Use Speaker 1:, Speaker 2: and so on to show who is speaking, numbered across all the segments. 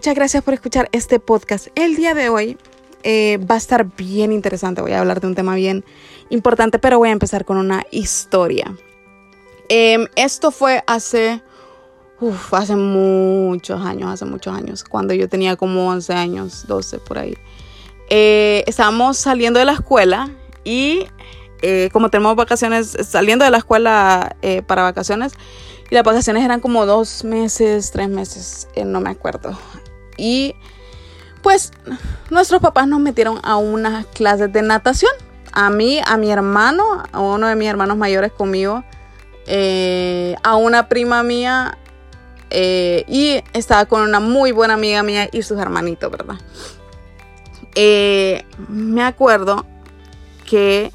Speaker 1: Muchas gracias por escuchar este podcast. El día de hoy eh, va a estar bien interesante. Voy a hablar de un tema bien importante, pero voy a empezar con una historia. Em, esto fue hace, hace muchos años, hace muchos años, cuando yo tenía como 11 años, 12 por ahí. Eh, estábamos saliendo de la escuela y eh, como tenemos vacaciones, saliendo de la escuela para vacaciones, y las vacaciones eran como dos meses, tres meses, no me acuerdo. Y pues nuestros papás nos metieron a unas clases de natación. A mí, a mi hermano, a uno de mis hermanos mayores conmigo, eh, a una prima mía eh, y estaba con una muy buena amiga mía y sus hermanitos, ¿verdad? me acuerdo que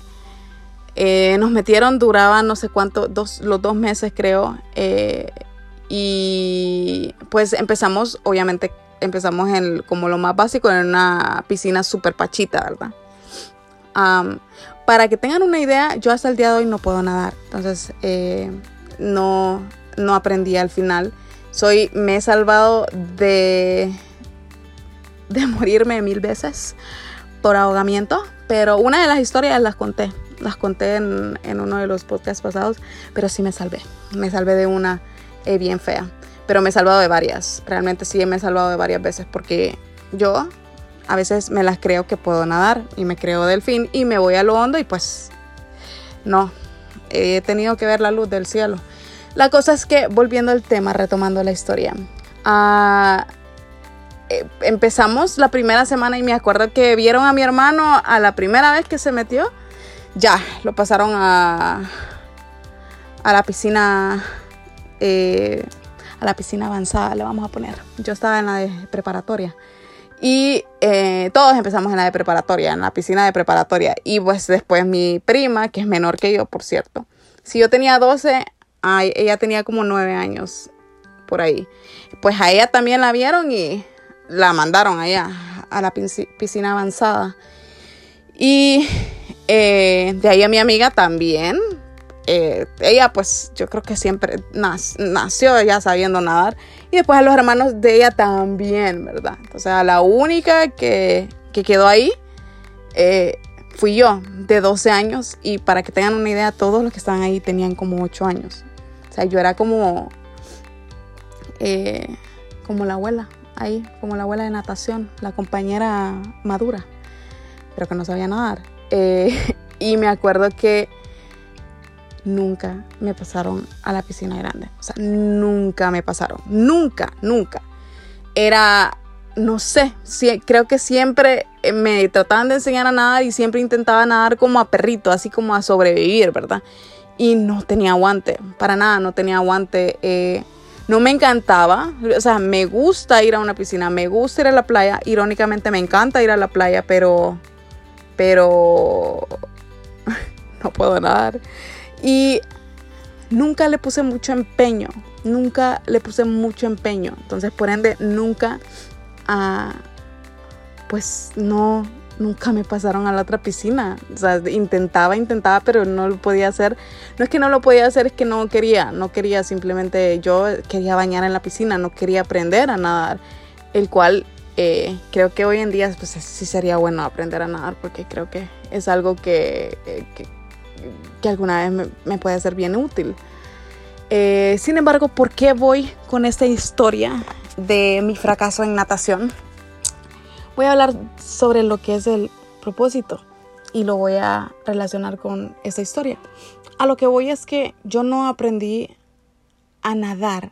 Speaker 1: eh, nos metieron, duraba no sé cuánto, dos, los dos meses creo. Eh, y pues empezamos, obviamente, empezamos en como lo más básico, en una piscina súper pachita, ¿verdad? para que tengan una idea, yo hasta el día de hoy no puedo nadar. Entonces, eh, no, no aprendí al final. Soy, me he salvado de, de morirme mil veces por ahogamiento, pero una de las historias las conté las conté en, uno de los podcasts pasados, pero sí me salvé. Me salvé de una eh, bien fea, pero me he salvado de varias. Realmente sí me he salvado de varias veces porque yo a veces me las creo que puedo nadar y me creo delfín y me voy a lo hondo y pues no, he tenido que ver la luz del cielo. La cosa es que, volviendo al tema, retomando la historia, ah, eh, empezamos la primera semana y me acuerdo que vieron a mi hermano a la primera vez que se metió ya lo pasaron a, a la piscina, eh, la piscina avanzada, le vamos a poner. Yo estaba en la de preparatoria. Y eh, todos empezamos en la de preparatoria, en la piscina de preparatoria. Y pues después mi prima, que es menor que yo, por cierto. Si yo tenía 12, ella tenía como 9 años por ahí. Pues a ella también la vieron y la mandaron allá a la piscina avanzada. Y eh, de ahí a mi amiga también. Eh, ella pues yo creo que siempre nació ya sabiendo nadar. Y después a los hermanos de ella también, ¿verdad? O sea, la única que, quedó ahí eh, fui yo, de 12 años. Y para que tengan una idea, todos los que estaban ahí tenían como 8 años. O sea, yo era como, como la abuela, ahí, como la abuela de natación, la compañera madura, pero que no sabía nadar. Eh, y me acuerdo que nunca me pasaron a la piscina grande. O sea, nunca me pasaron. Nunca, nunca. Era, no sé, creo que siempre me trataban de enseñar a nadar y siempre intentaba nadar como a perrito, así como a sobrevivir, ¿verdad? Y no tenía aguante, para nada, no tenía aguante. Eh, no me encantaba, o sea, me gusta ir a una piscina, me gusta ir a la playa, irónicamente me encanta ir a la playa, pero pero no puedo nadar. Y nunca le puse mucho empeño, nunca le puse mucho empeño. Entonces, por ende, nunca, ah, pues no, nunca me pasaron a la otra piscina. O sea, intentaba, intentaba, pero no lo podía hacer. No es que no lo podía hacer, es que no quería, no quería simplemente, yo quería bañar en la piscina, no quería aprender a nadar, el cual eh, creo que hoy en día pues, sí sería bueno aprender a nadar porque creo que es algo que, eh, que, alguna vez me, puede ser bien útil. Eh, sin embargo, ¿por qué voy con esta historia de mi fracaso en natación? Voy a hablar sobre lo que es el propósito y lo voy a relacionar con esta historia. A lo que voy es que yo no aprendí a nadar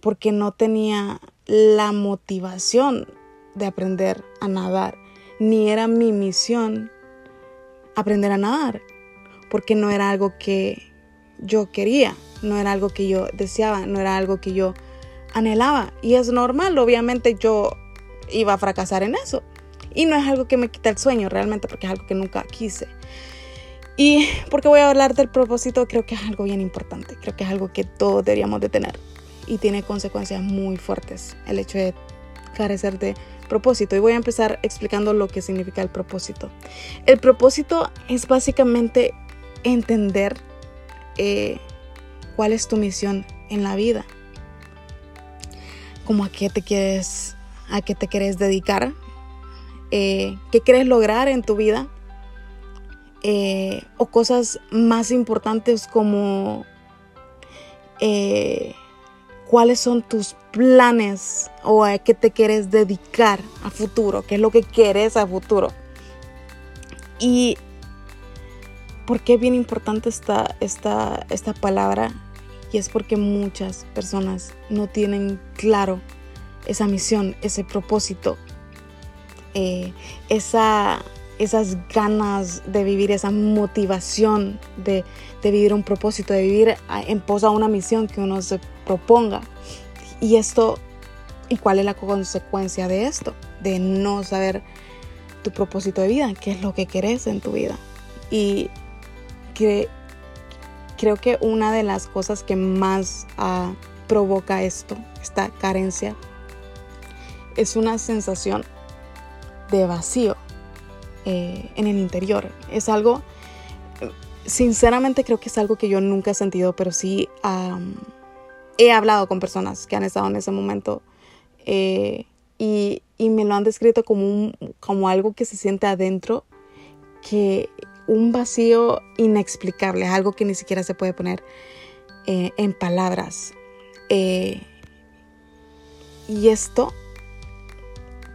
Speaker 1: porque no tenía la motivación de aprender a nadar, ni era mi misión aprender a nadar, porque no era algo que yo quería, no era algo que yo deseaba, no era algo que yo anhelaba. Y es normal, obviamente yo iba a fracasar en eso. Y no es algo que me quita el sueño realmente, porque es algo que nunca quise. Y porque voy a hablar del propósito, creo que es algo bien importante, creo que es algo que todos deberíamos de tener y tiene consecuencias muy fuertes el hecho de carecer de propósito. Y voy a empezar explicando lo que significa el propósito. El propósito es básicamente entender eh, cuál es tu misión en la vida. como a qué te quieres, a qué te quieres dedicar, eh, qué quieres lograr en tu vida, eh, o cosas más importantes como cuáles son tus planes o a qué te quieres dedicar a futuro, qué es lo que quieres a futuro. Y por qué es bien importante esta, esta, esta palabra y es porque muchas personas no tienen claro esa misión, ese propósito, eh, esa, esas ganas de vivir, esa motivación de, vivir un propósito, de vivir en pos a una misión que uno se proponga. Y esto, ¿y cuál es la consecuencia de esto? De no saber tu propósito de vida, qué es lo que querés en tu vida. Y que creo que una de las cosas que más ah, provoca esto, esta carencia, es una sensación de vacío eh, en el interior. Es algo, sinceramente creo que es algo que yo nunca he sentido, pero sí he hablado con personas que han estado en ese momento eh, y, y, me lo han descrito como, como algo que se siente adentro, que un vacío inexplicable, algo que ni siquiera se puede poner eh, en palabras. Eh, y esto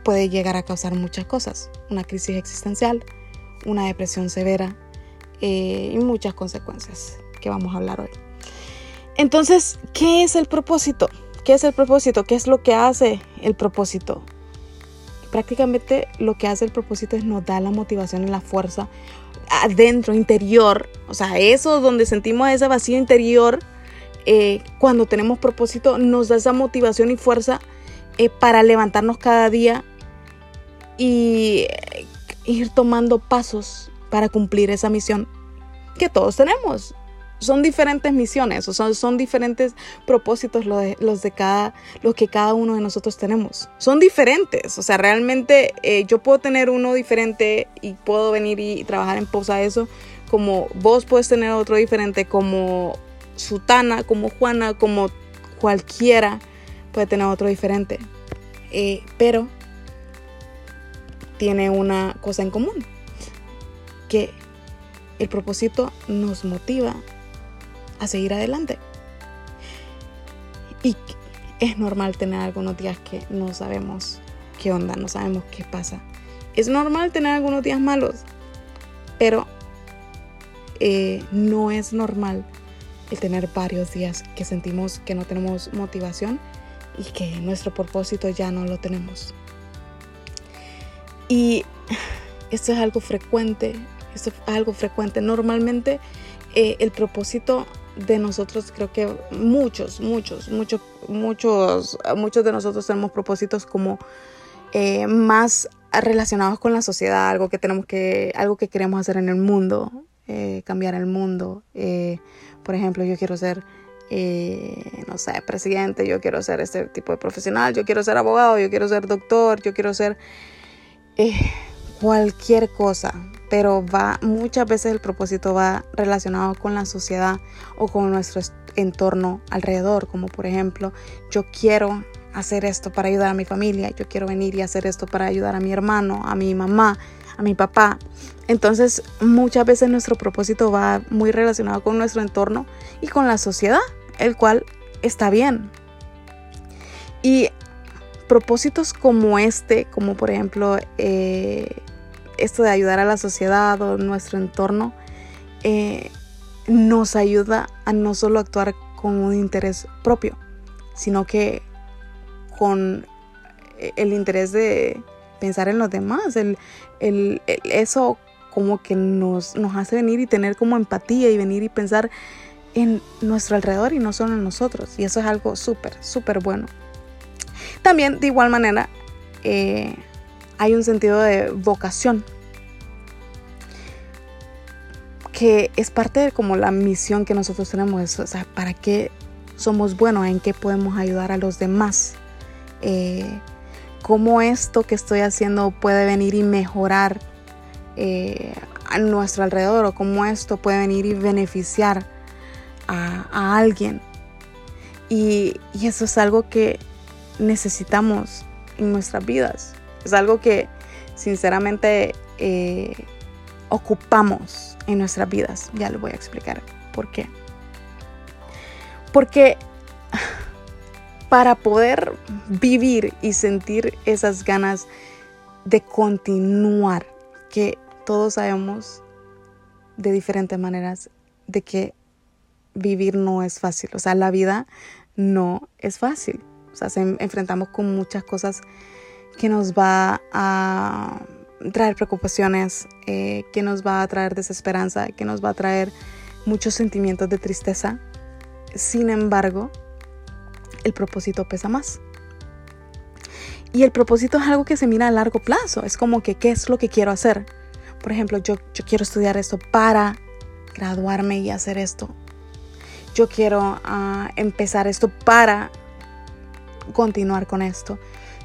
Speaker 1: puede llegar a causar muchas cosas, una crisis existencial, una depresión severa eh, y muchas consecuencias que vamos a hablar hoy. Entonces, ¿qué es el propósito? ¿Qué es el propósito? ¿Qué es lo que hace el propósito? Prácticamente lo que hace el propósito es nos da la motivación y la fuerza adentro, interior, o sea, eso donde sentimos ese vacío interior, eh, cuando tenemos propósito, nos da esa motivación y fuerza eh, para levantarnos cada día y eh, ir tomando pasos para cumplir esa misión que todos tenemos son diferentes misiones, o son, son diferentes propósitos los de, los de cada, lo que cada uno de nosotros tenemos. Son diferentes, o sea, realmente eh, yo puedo tener uno diferente y puedo venir y, trabajar en pos a eso, como vos puedes tener otro diferente, como Sutana, como Juana, como cualquiera puede tener otro diferente. Eh, pero tiene una cosa en común, que el propósito nos motiva a seguir adelante. Y es normal tener algunos días que no sabemos qué onda, no sabemos qué pasa. Es normal tener algunos días malos, pero eh, no es normal el tener varios días que sentimos que no tenemos motivación y que nuestro propósito ya no lo tenemos. Y esto es algo frecuente, esto es algo frecuente. Normalmente eh, el propósito de nosotros, creo que muchos, muchos, muchos, muchos, muchos de nosotros tenemos propósitos como eh, más relacionados con la sociedad, algo que tenemos que, algo que queremos hacer en el mundo, eh, cambiar el mundo. Eh, por ejemplo, yo quiero ser, no sé, presidente, yo quiero ser este tipo de profesional, yo quiero ser abogado, yo quiero ser doctor, yo quiero ser cualquier cosa, pero va muchas veces el propósito va relacionado con la sociedad o con nuestro entorno alrededor, como por ejemplo, yo quiero hacer esto para ayudar a mi familia, yo quiero venir y hacer esto para ayudar a mi hermano, a mi mamá, a mi papá. Entonces, muchas veces nuestro propósito va muy relacionado con nuestro entorno y con la sociedad, el cual está bien. Y propósitos como este, como por ejemplo eh, esto de ayudar a la sociedad o nuestro entorno, eh, nos ayuda a no solo actuar con un interés propio, sino que con el interés de pensar en los demás. El, eso como que nos, nos hace venir y tener como empatía y venir y pensar en nuestro alrededor y no solo en nosotros. Y eso es algo súper, súper bueno. También de igual manera eh, hay un sentido de vocación que es parte de como la misión que nosotros tenemos, para qué somos buenos, en qué podemos ayudar a los demás, eh, cómo esto que estoy haciendo puede venir y mejorar eh, a nuestro alrededor o cómo esto puede venir y beneficiar a, alguien. Y, y, eso es algo que necesitamos en nuestras vidas. Es algo que sinceramente eh, ocupamos en nuestras vidas. Ya les voy a explicar por qué. Porque para poder vivir y sentir esas ganas de continuar, que todos sabemos de diferentes maneras de que vivir no es fácil. O sea, la vida no es fácil. O sea, se enfrentamos con muchas cosas que nos va a traer preocupaciones, eh, que nos va a traer desesperanza, que nos va a traer muchos sentimientos de tristeza. Sin embargo, el propósito pesa más. Y el propósito es algo que se mira a largo plazo. Es como que, ¿qué es lo que quiero hacer? Por ejemplo, yo, yo quiero estudiar esto para graduarme y hacer esto. Yo quiero ah, empezar esto para continuar con esto.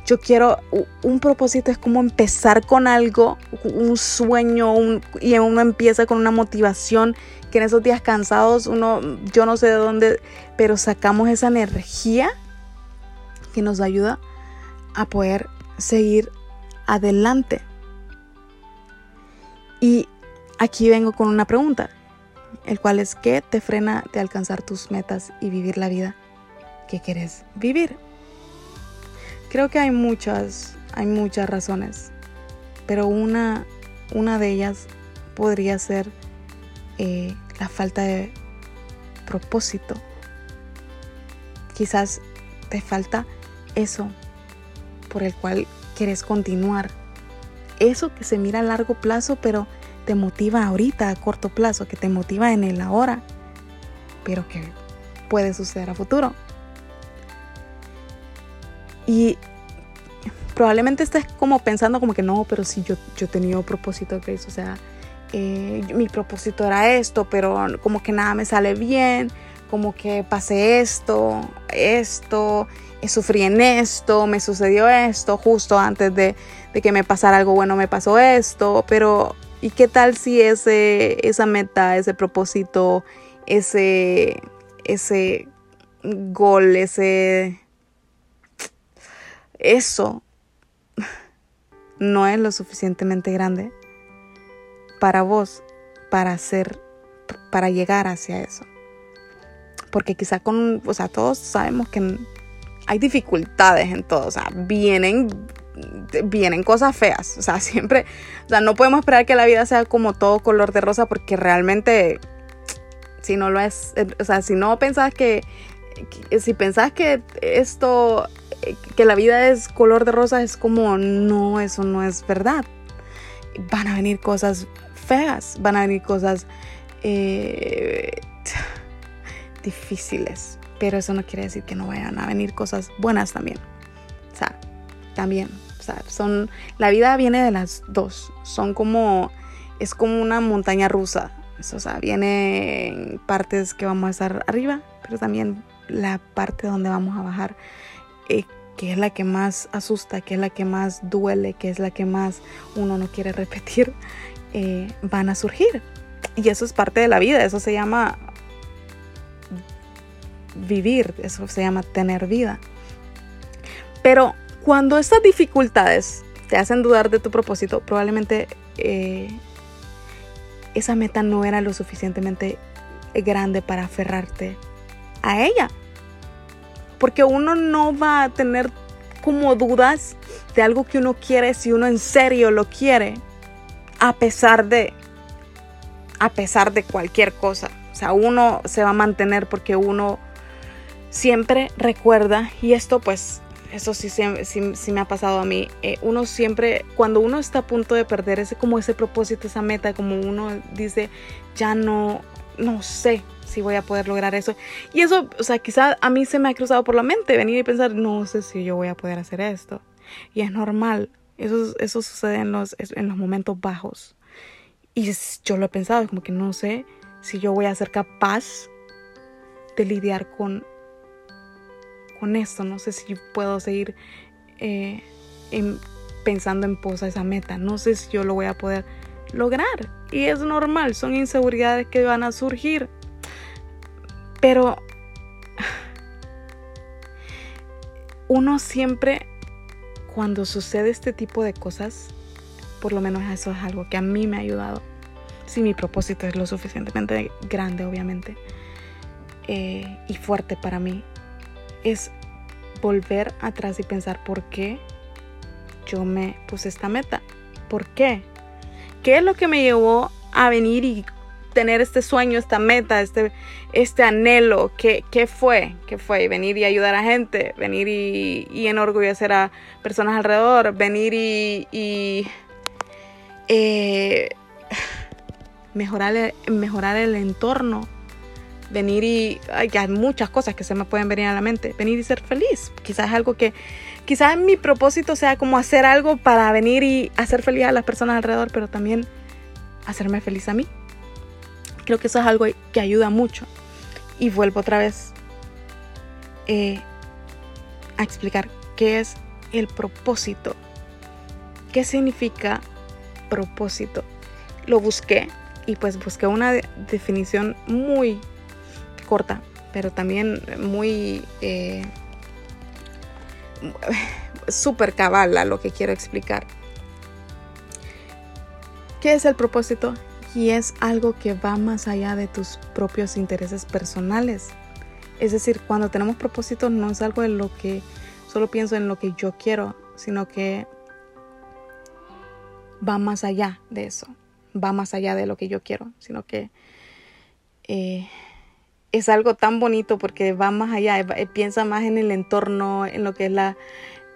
Speaker 1: Yo quiero, un propósito es como empezar con algo, un sueño, y uno empieza con una motivación que en esos días cansados uno, yo no sé de dónde, pero sacamos esa energía que nos ayuda a poder seguir adelante. Y aquí vengo con una pregunta, el cual es ¿qué te frena de alcanzar tus metas y vivir la vida que quieres vivir? Creo que hay muchas, hay muchas razones, pero una, una de ellas podría ser eh, la falta de propósito. Quizás te falta eso por el cual quieres continuar. Eso que se mira a largo plazo, pero te motiva ahorita a corto plazo, que te motiva en el ahora, pero que puede suceder a futuro. Y probablemente estés como pensando como que no, pero si yo, yo he tenido propósito, Grace, o sea, eh, mi propósito era esto, pero como que nada me sale bien, como que pasé esto, esto, sufrí en esto, me sucedió esto, justo antes de, de, que me pasara algo bueno me pasó esto, pero ¿y qué tal si ese, esa meta, ese propósito, ese, ese gol, ese eso no es lo suficientemente grande para vos para hacer para llegar hacia eso. Porque quizá con, o sea, todos sabemos que hay dificultades en todo, o sea, vienen vienen cosas feas, o sea, siempre, o sea, no podemos esperar que la vida sea como todo color de rosa porque realmente si no lo es, o sea, si no pensás que, que si pensás que esto que la vida es color de rosa es como, no, eso no es verdad. Van a venir cosas feas, van a venir cosas eh, difíciles, pero eso no quiere decir que no vayan a venir cosas buenas también. O sea, también, o sea, son, la vida viene de las dos, son como, es como una montaña rusa, o sea, viene partes que vamos a estar arriba, pero también la parte donde vamos a bajar eh, que es la que más asusta, que es la que más duele, que es la que más uno no quiere repetir, eh, van a surgir. Y eso es parte de la vida, eso se llama vivir, eso se llama tener vida. Pero cuando estas dificultades te hacen dudar de tu propósito, probablemente eh, esa meta no era lo suficientemente grande para aferrarte a ella porque uno no va a tener como dudas de algo que uno quiere si uno en serio lo quiere, a pesar de, a pesar de cualquier cosa. O sea, uno se va a mantener porque uno siempre recuerda, y esto pues, eso sí, sí, me ha pasado a mí, eh, uno siempre, cuando uno está a punto de perder ese, como ese propósito, esa meta, como uno dice, ya no, no sé, si voy a poder lograr eso. Y eso, o sea, quizá a mí se me ha cruzado por la mente venir y pensar, no sé si yo voy a poder hacer esto. Y es normal, eso, eso sucede en los, en los momentos bajos. Y yo lo he pensado, como que no sé si yo voy a ser capaz de lidiar con, con esto. No sé si puedo seguir eh, pensando en posa esa meta. No sé si yo lo voy a poder lograr. Y es normal, son inseguridades que van a surgir. Pero uno siempre, cuando sucede este tipo de cosas, por lo menos eso es algo que a mí me ha ayudado. Si mi propósito es lo suficientemente grande, obviamente, eh, y fuerte para mí, es volver atrás y pensar por qué yo me puse esta meta. ¿Por qué? ¿Qué es lo que me llevó a venir y tener este sueño, esta meta, este, este anhelo? ¿Qué, ¿Qué, fue? ¿Qué fue? Venir y ayudar a gente, venir y, enorgullecer a personas alrededor, venir y, eh, mejorar, mejorar el entorno, venir y hay muchas cosas que se me pueden venir a la mente, venir y ser feliz. Quizás algo que, quizás mi propósito sea como hacer algo para venir y hacer feliz a las personas alrededor, pero también hacerme feliz a mí. Creo que eso es algo que ayuda mucho. Y vuelvo otra vez eh, a explicar qué es el propósito. ¿Qué significa propósito? Lo busqué y pues busqué una definición muy corta, pero también muy eh, súper cabal a lo que quiero explicar. ¿Qué es el propósito? Y es algo que va más allá de tus propios intereses personales. Es decir, cuando tenemos propósito no es algo en lo que solo pienso en lo que yo quiero, sino que va más allá de eso, va más allá de lo que yo quiero, sino que eh, es algo tan bonito porque va más allá, eh, piensa más en el entorno, en lo que es la,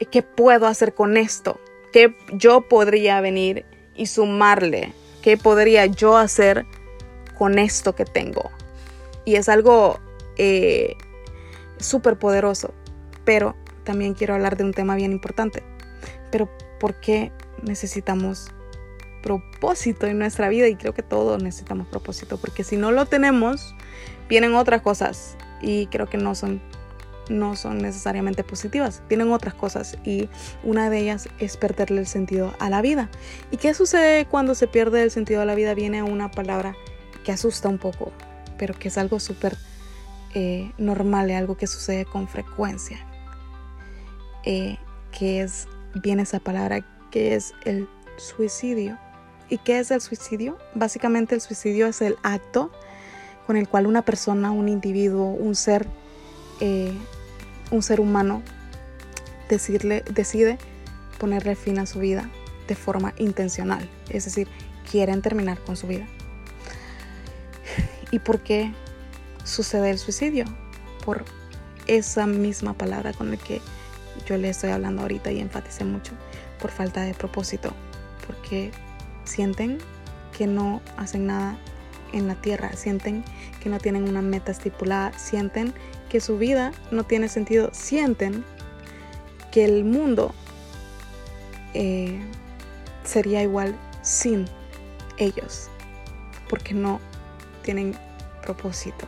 Speaker 1: eh, qué puedo hacer con esto, qué yo podría venir y sumarle, qué podría yo hacer con esto que tengo. Y es algo eh, súper poderoso, pero también quiero hablar de un tema bien importante. Pero ¿por qué necesitamos propósito en nuestra vida? Y creo que todos necesitamos propósito, porque si no lo tenemos, vienen otras cosas y creo que no son no son necesariamente positivas, vienen otras cosas y una de ellas es perderle el sentido a la vida. ¿Y qué sucede cuando se pierde el sentido a la vida? Viene una palabra que asusta un poco, pero que es algo súper eh, normal, algo que sucede con frecuencia. Eh, que es, viene esa palabra que es el suicidio. ¿Y qué es el suicidio? Básicamente el suicidio es el acto con el cual una persona, un individuo, un ser, eh, un ser humano decirle, decide ponerle fin a su vida de forma intencional. Es decir, quieren terminar con su vida. ¿Y por qué sucede el suicidio? Por esa misma palabra con la que yo le estoy hablando ahorita y enfaticé mucho, por falta de propósito, porque sienten que no hacen nada en la tierra, sienten que no tienen una meta estipulada, sienten que su vida no tiene sentido, sienten que el mundo eh, sería igual sin ellos, porque no tienen propósito.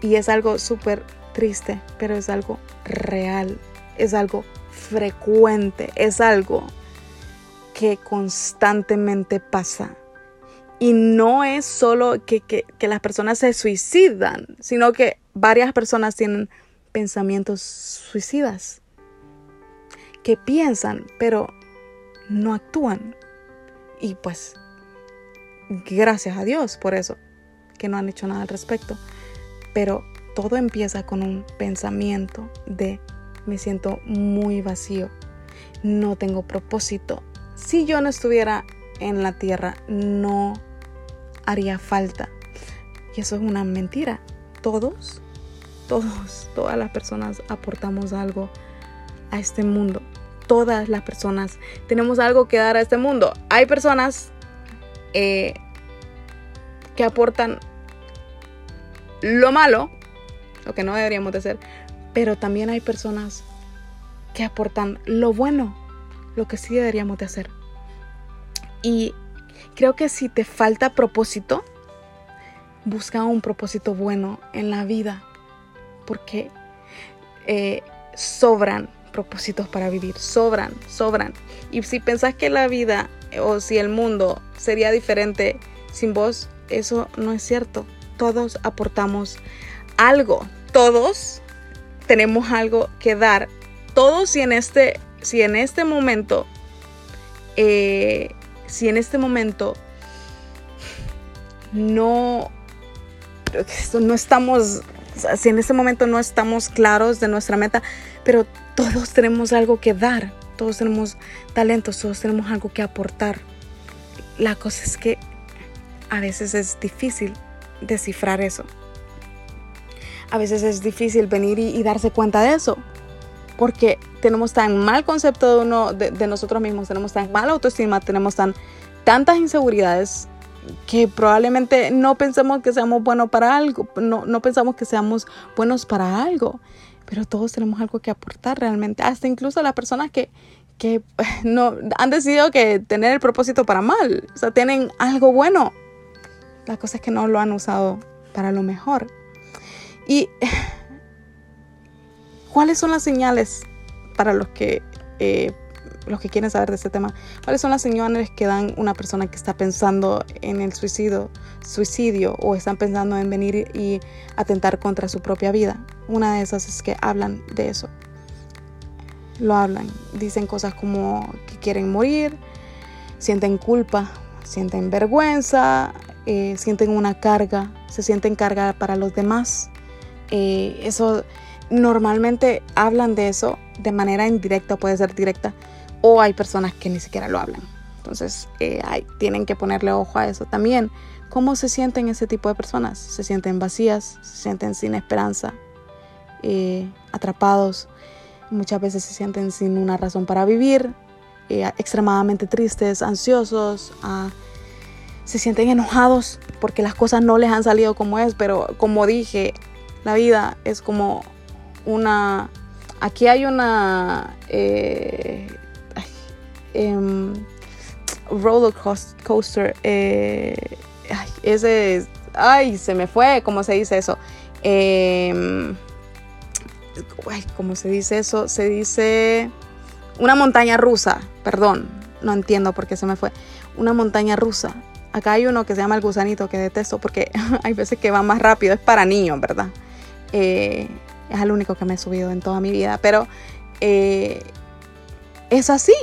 Speaker 1: Y es algo súper triste, pero es algo real, es algo frecuente, es algo que constantemente pasa y no es solo que, las personas se suicidan, sino que varias personas tienen pensamientos suicidas, que piensan, pero no actúan. Y pues, gracias a Dios por eso, que no han hecho nada al respecto. Pero todo empieza con un pensamiento de me siento muy vacío, no tengo propósito. Si yo no estuviera en la tierra, no haría falta. Y eso es una mentira. Todos, todos, todas las personas aportamos algo a este mundo. Todas las personas tenemos algo que dar a este mundo. Hay personas eh, que aportan lo malo, lo que no deberíamos de hacer, pero también hay personas que aportan lo bueno, lo que sí deberíamos de hacer. Y Creo que si te falta propósito, busca un propósito bueno en la vida, porque eh, sobran propósitos para vivir, sobran, sobran. Y si pensás que la vida o si el mundo sería diferente sin vos, eso no es cierto. Todos aportamos algo, todos, tenemos algo que dar. Todos si en este, si en este momento, eh, si en este momento no, no estamos, si en este momento no estamos claros de nuestra meta, pero todos tenemos algo que dar, todos tenemos talentos, todos tenemos algo que aportar. La cosa es que a veces es difícil descifrar eso. A veces es difícil venir y, darse cuenta de eso. Porque tenemos tan mal concepto de, uno, de, nosotros mismos, tenemos tan mala autoestima, tenemos tan, tantas inseguridades que probablemente no pensemos que seamos buenos para algo, no, no pensamos que seamos buenos para algo, pero todos tenemos algo que aportar realmente, hasta incluso las personas que, que no han decidido que tener el propósito para mal, o sea, tienen algo bueno la cosa es que no lo han usado para lo mejor. ¿Y cuáles son las señales para los que, eh, los que quieren saber de este tema? ¿Cuáles son las señales que dan una persona que está pensando en el suicidio, suicidio o están pensando en venir y atentar contra su propia vida? Una de esas es que hablan de eso. Lo hablan. Dicen cosas como que quieren morir, sienten culpa, sienten vergüenza, eh, sienten una carga, se sienten carga para los demás. Eh, eso normalmente hablan de eso de manera indirecta, puede ser directa, o hay personas que ni siquiera lo hablan. Entonces eh, tienen que ponerle ojo a eso también. ¿Cómo se sienten ese tipo de personas? Se sienten vacías, se sienten sin esperanza, atrapados, muchas veces se sienten sin una razón para vivir, extremadamente tristes, ansiosos. Uh, se sienten enojados porque las cosas no les han salido como es, pero como dije, la vida es como una... Aquí hay una... Eh, em, roller coaster. Eh, ay, ese Ay, se me fue, ¿cómo se dice eso? Eh, ¿Cómo se dice eso? Se dice una montaña rusa, perdón, no entiendo por qué se me fue. Una montaña rusa. Acá hay uno que se llama el gusanito que detesto porque hay veces que va más rápido. Es para niños, ¿verdad? Eh, es el único que me he subido en toda mi vida. Pero eh, es así.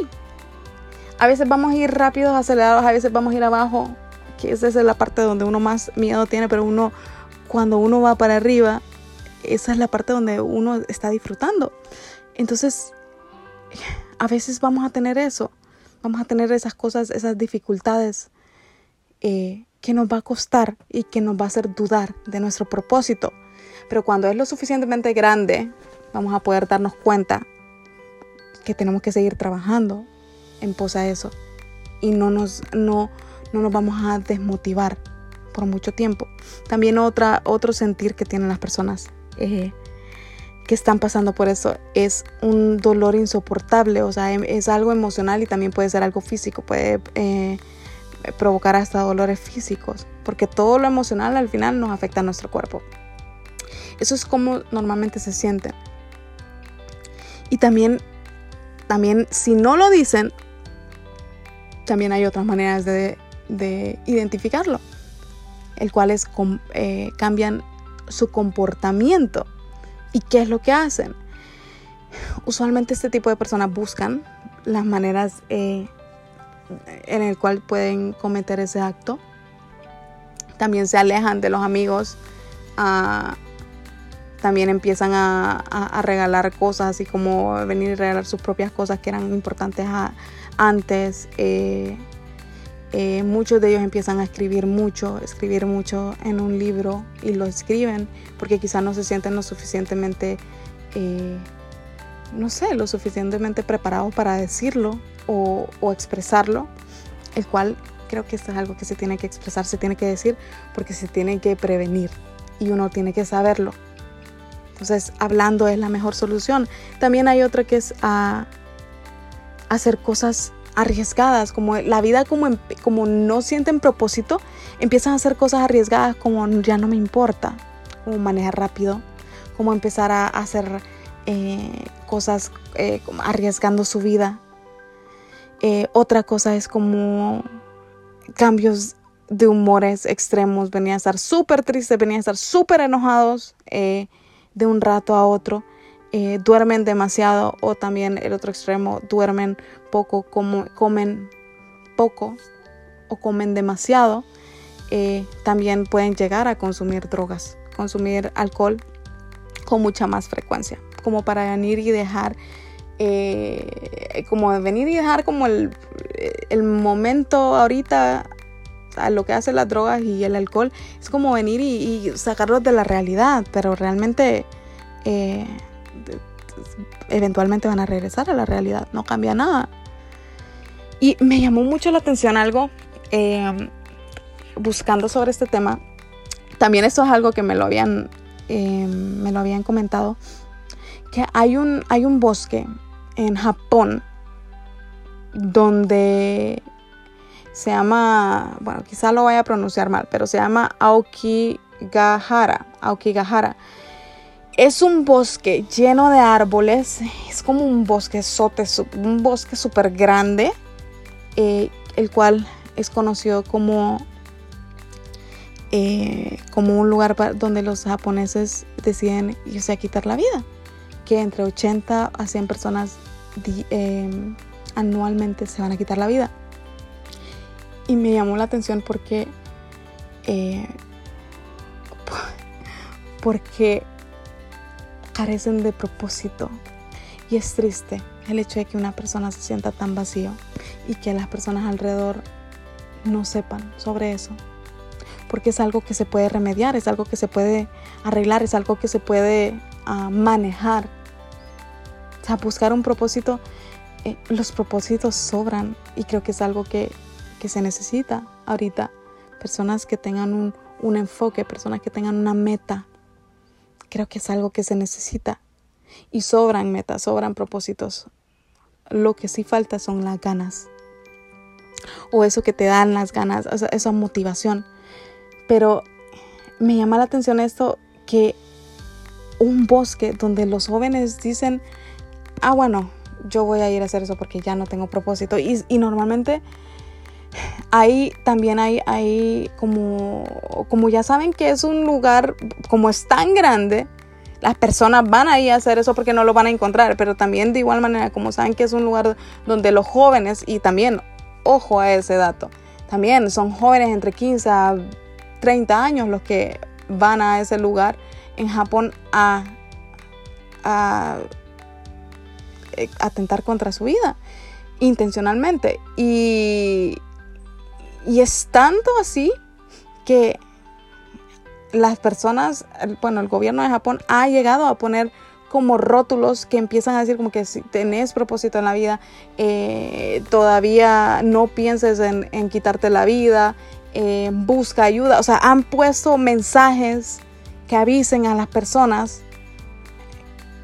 Speaker 1: A veces vamos a ir rápidos, acelerados, a veces vamos a ir abajo. Que esa es la parte donde uno más miedo tiene, pero uno, cuando uno va para arriba, esa es la parte donde uno está disfrutando. Entonces, a veces vamos a tener eso. Vamos a tener esas cosas, esas dificultades eh, que nos va a costar y que nos va a hacer dudar de nuestro propósito. Pero cuando es lo suficientemente grande, vamos a poder darnos cuenta que tenemos que seguir trabajando en pos a eso y no nos, no, no nos vamos a desmotivar por mucho tiempo. También otra, otro sentir que tienen las personas eh, que están pasando por eso es un dolor insoportable, o sea, es algo emocional y también puede ser algo físico, puede eh, provocar hasta dolores físicos, porque todo lo emocional al final nos afecta a nuestro cuerpo. Eso es como normalmente se sienten. Y también, también si no lo dicen, también hay otras maneras de, identificarlo, el cual es eh, cambian su comportamiento. ¿Y qué es lo que hacen? Usualmente este tipo de personas buscan las maneras eh, en el cual pueden cometer ese acto. También se alejan de los amigos, ah, también empiezan a, regalar cosas, así como venir y regalar sus propias cosas que eran importantes antes. Eh, eh, muchos de ellos empiezan a escribir mucho, escribir mucho en un libro y lo escriben porque quizás no se sienten lo suficientemente, eh, no sé, lo suficientemente preparados para decirlo o, expresarlo, el cual creo que esto es algo que se tiene que expresar, se tiene que decir, porque se tiene que prevenir y uno tiene que saberlo. Entonces, hablando es la mejor solución. También hay otra que es a, hacer cosas arriesgadas, como la vida como, como no sienten propósito, empiezan a hacer cosas arriesgadas como ya no me importa, como manejar rápido, como empezar a hacer eh, cosas eh, arriesgando su vida, eh, otra cosa es como cambios de humores extremos. Venía a estar súper triste, venía a estar súper enojados de un rato a otro. Eh, duermen demasiado o también el otro extremo, duermen poco, como, comen poco o comen demasiado, eh, también pueden llegar a consumir drogas, consumir alcohol con mucha más frecuencia, como para venir y dejar, eh, como venir y dejar como el, el momento ahorita a lo que hacen las drogas y el alcohol, es como venir y, sacarlos de la realidad, pero realmente eventualmente van a regresar a la realidad, no cambia nada. Y me llamó mucho la atención algo eh, buscando sobre este tema. También esto es algo que me lo habían, eh, me lo habían comentado, que hay un, hay un bosque en Japón donde se llama, bueno, quizá lo vaya a pronunciar mal, pero se llama Aokigahara. Aokigahara. Es un bosque lleno de árboles, es como un bosque sote, un bosque súper grande, eh, el cual es conocido como, eh, como un lugar donde los japoneses deciden irse a quitar la vida, que entre 80 a 100 personas eh, anualmente se van a quitar la vida. Y me llamó la atención porque, porque carecen de propósito. Y es triste el hecho de que una persona se sienta tan vacío y que las personas alrededor no sepan sobre eso. Porque es algo que se puede remediar, es algo que se puede arreglar, es algo que se puede ah, manejar. O sea, buscar un propósito, eh, los propósitos sobran y creo que es algo que que se necesita ahorita. Personas que tengan un, un enfoque, personas que tengan una meta. Creo que es algo que se necesita. Y sobran metas, sobran propósitos. Lo que sí falta son las ganas. O eso que te dan las ganas, esa, esa motivación. Pero me llama la atención esto que un bosque donde los jóvenes dicen, ah, bueno, yo voy a ir a hacer eso porque ya no tengo propósito. Y, y normalmente ahí también hay, hay como, como ya saben que es un lugar, como es tan grande, las personas van ahí a hacer eso porque no lo van a encontrar, pero también de igual manera, como saben que es un lugar donde los jóvenes, y también, ojo a ese dato, también son jóvenes entre 15 a 30 años los que van a ese lugar en Japón a, a eh, atentar contra su vida intencionalmente. Y, y es tanto así que las personas, bueno, el gobierno de Japón ha llegado a poner como rótulos que empiezan a decir como que si tenés propósito en la vida, eh, todavía no pienses en, quitarte la vida, eh, busca ayuda. O sea, han puesto mensajes que avisen a las personas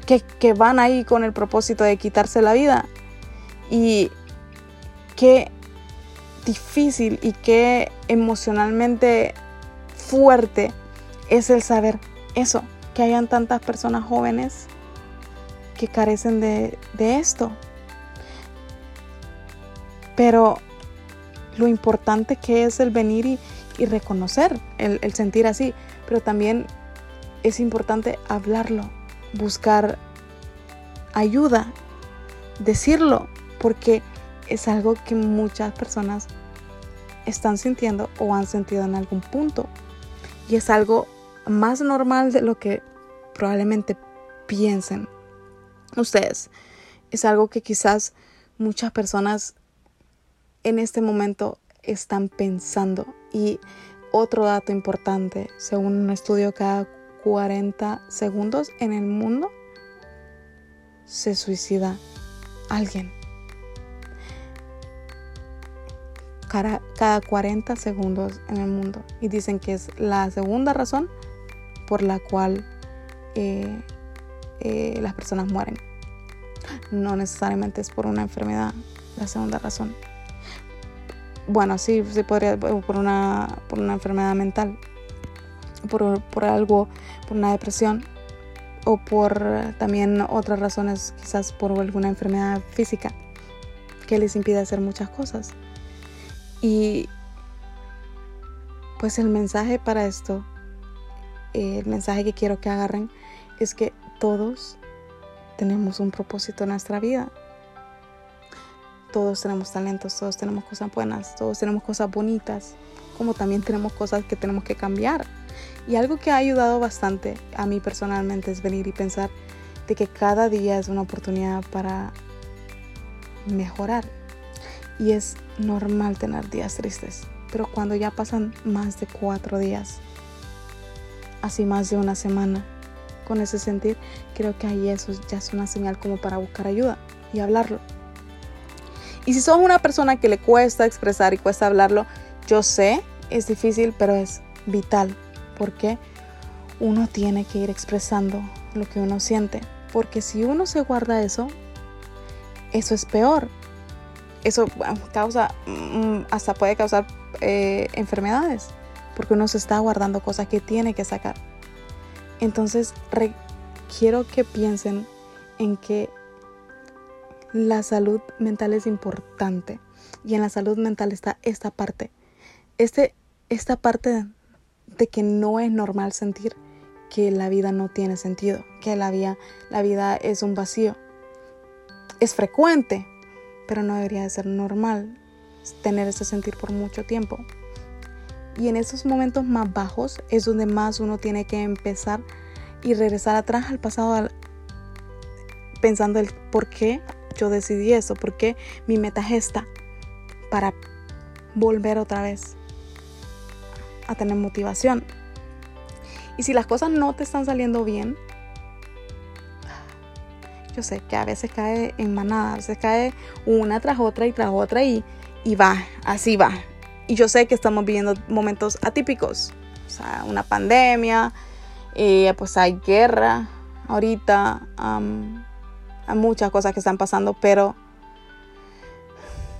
Speaker 1: que, que van ahí con el propósito de quitarse la vida. Y que difícil y qué emocionalmente fuerte es el saber eso, que hayan tantas personas jóvenes que carecen de, esto. Pero lo importante que es el venir y, reconocer, el, el sentir así, pero también es importante hablarlo, buscar ayuda, decirlo, porque es algo que muchas personas están sintiendo o han sentido en algún punto. Y es algo más normal de lo que probablemente piensen ustedes. Es algo que quizás muchas personas en este momento están pensando. Y otro dato importante, según un estudio, cada 40 segundos en el mundo se suicida alguien. Cada, 40 segundos en el mundo. Y dicen que es la segunda razón por la cual eh, eh, las personas mueren. No necesariamente es por una enfermedad, la segunda razón. Bueno, sí, sí podría por una, por una enfermedad mental, por, por algo, por una depresión o por también otras razones, quizás por alguna enfermedad física que les impide hacer muchas cosas. Y pues el mensaje para esto, el mensaje que quiero que agarren es que todos tenemos un propósito en nuestra vida. Todos tenemos talentos, todos tenemos cosas buenas, todos tenemos cosas bonitas, como también tenemos cosas que tenemos que cambiar. Y algo que ha ayudado bastante a mí personalmente es venir y pensar de que cada día es una oportunidad para mejorar. Y es normal tener días tristes, pero cuando ya pasan más de cuatro días, así más de una semana, con ese sentir, creo que ahí eso ya es una señal como para buscar ayuda y hablarlo. Y si sos una persona que le cuesta expresar y cuesta hablarlo, yo sé, es difícil, pero es vital, porque uno tiene que ir expresando lo que uno siente, porque si uno se guarda eso, eso es peor. Eso causa, mm, hasta puede causar eh, enfermedades, porque uno se está guardando cosas que tiene que sacar. Entonces, quiero que piensen en que la salud mental es importante y en la salud mental está esta parte. Este, esta parte de que no es normal sentir que la vida no tiene sentido, que la vida, la vida es un vacío. Es frecuente, pero no debería de ser normal tener ese sentir por mucho tiempo. Y en esos momentos más bajos es donde más uno tiene que empezar y regresar atrás al pasado pensando el por qué yo decidí eso, por qué mi meta es esta, para volver otra vez a tener motivación. Y si las cosas no te están saliendo bien, yo sé que a veces cae en manada, a veces cae una tras otra y tras otra y, y va, así va. Y yo sé que estamos viviendo momentos atípicos, o sea, una pandemia, eh, pues hay guerra ahorita, hay muchas cosas que están pasando, pero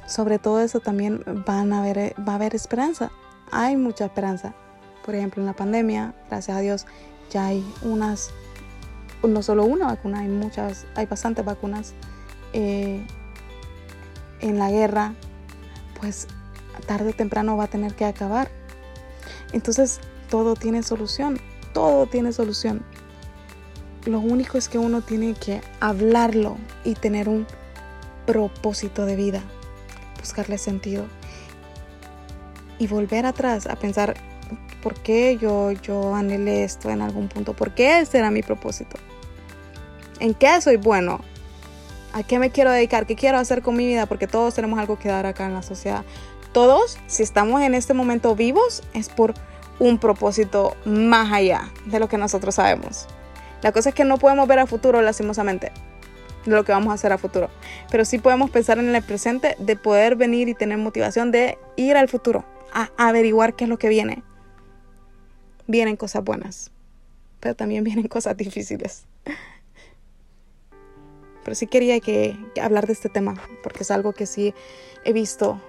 Speaker 1: sobre todo eso también van a haber, va a haber esperanza. Hay mucha esperanza. Por ejemplo, en la pandemia, gracias a Dios, ya hay unas, no solo una vacuna, hay muchas, hay bastantes vacunas. Eh, en la guerra, pues tarde o temprano va a tener que acabar. Entonces, todo tiene solución, todo tiene solución. Lo único es que uno tiene que hablarlo y tener un propósito de vida, buscarle sentido y volver atrás a pensar por qué yo, yo anhelé esto en algún punto, por qué ese era mi propósito, en qué soy bueno, a qué me quiero dedicar, qué quiero hacer con mi vida, porque todos tenemos algo que dar acá en la sociedad. Todos, si estamos en este momento vivos, es por un propósito más allá de lo que nosotros sabemos. La cosa es que no podemos ver a futuro, lastimosamente, de lo que vamos a hacer a futuro. Pero sí podemos pensar en el presente de poder venir y tener motivación de ir al futuro, a averiguar qué es lo que viene. Vienen cosas buenas, pero también vienen cosas difíciles. Pero sí quería que, hablar de este tema, porque es algo que sí he visto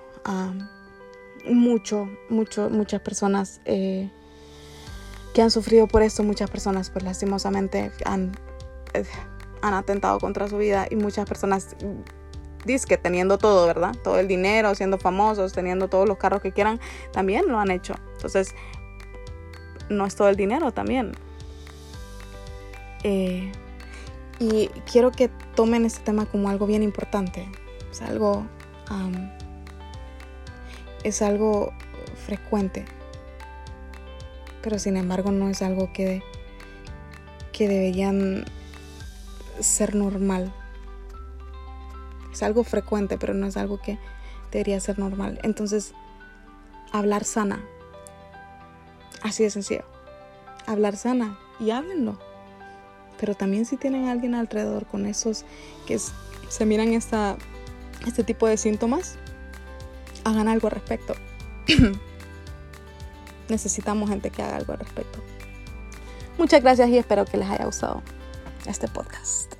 Speaker 1: mucho, mucho, muchas personas eh, que han sufrido por esto, muchas personas pues lastimosamente han, eh, han atentado contra su vida y muchas personas que teniendo todo, ¿verdad? Todo el dinero, siendo famosos, teniendo todos los carros que quieran, también lo han hecho. Entonces, no es todo el dinero también. Eh, y quiero que tomen este tema como algo bien importante. Es algo es algo frecuente, pero sin embargo no es algo que, que deberían ser normal. Es algo frecuente, pero no es algo que debería ser normal. Entonces, hablar sana. Así de sencillo. Hablar sana y háblenlo. Pero también si tienen a alguien alrededor con esos que se miran esta, este tipo de síntomas, hagan algo al respecto. Necesitamos gente que haga algo al respecto. Muchas gracias y espero que les haya gustado este podcast.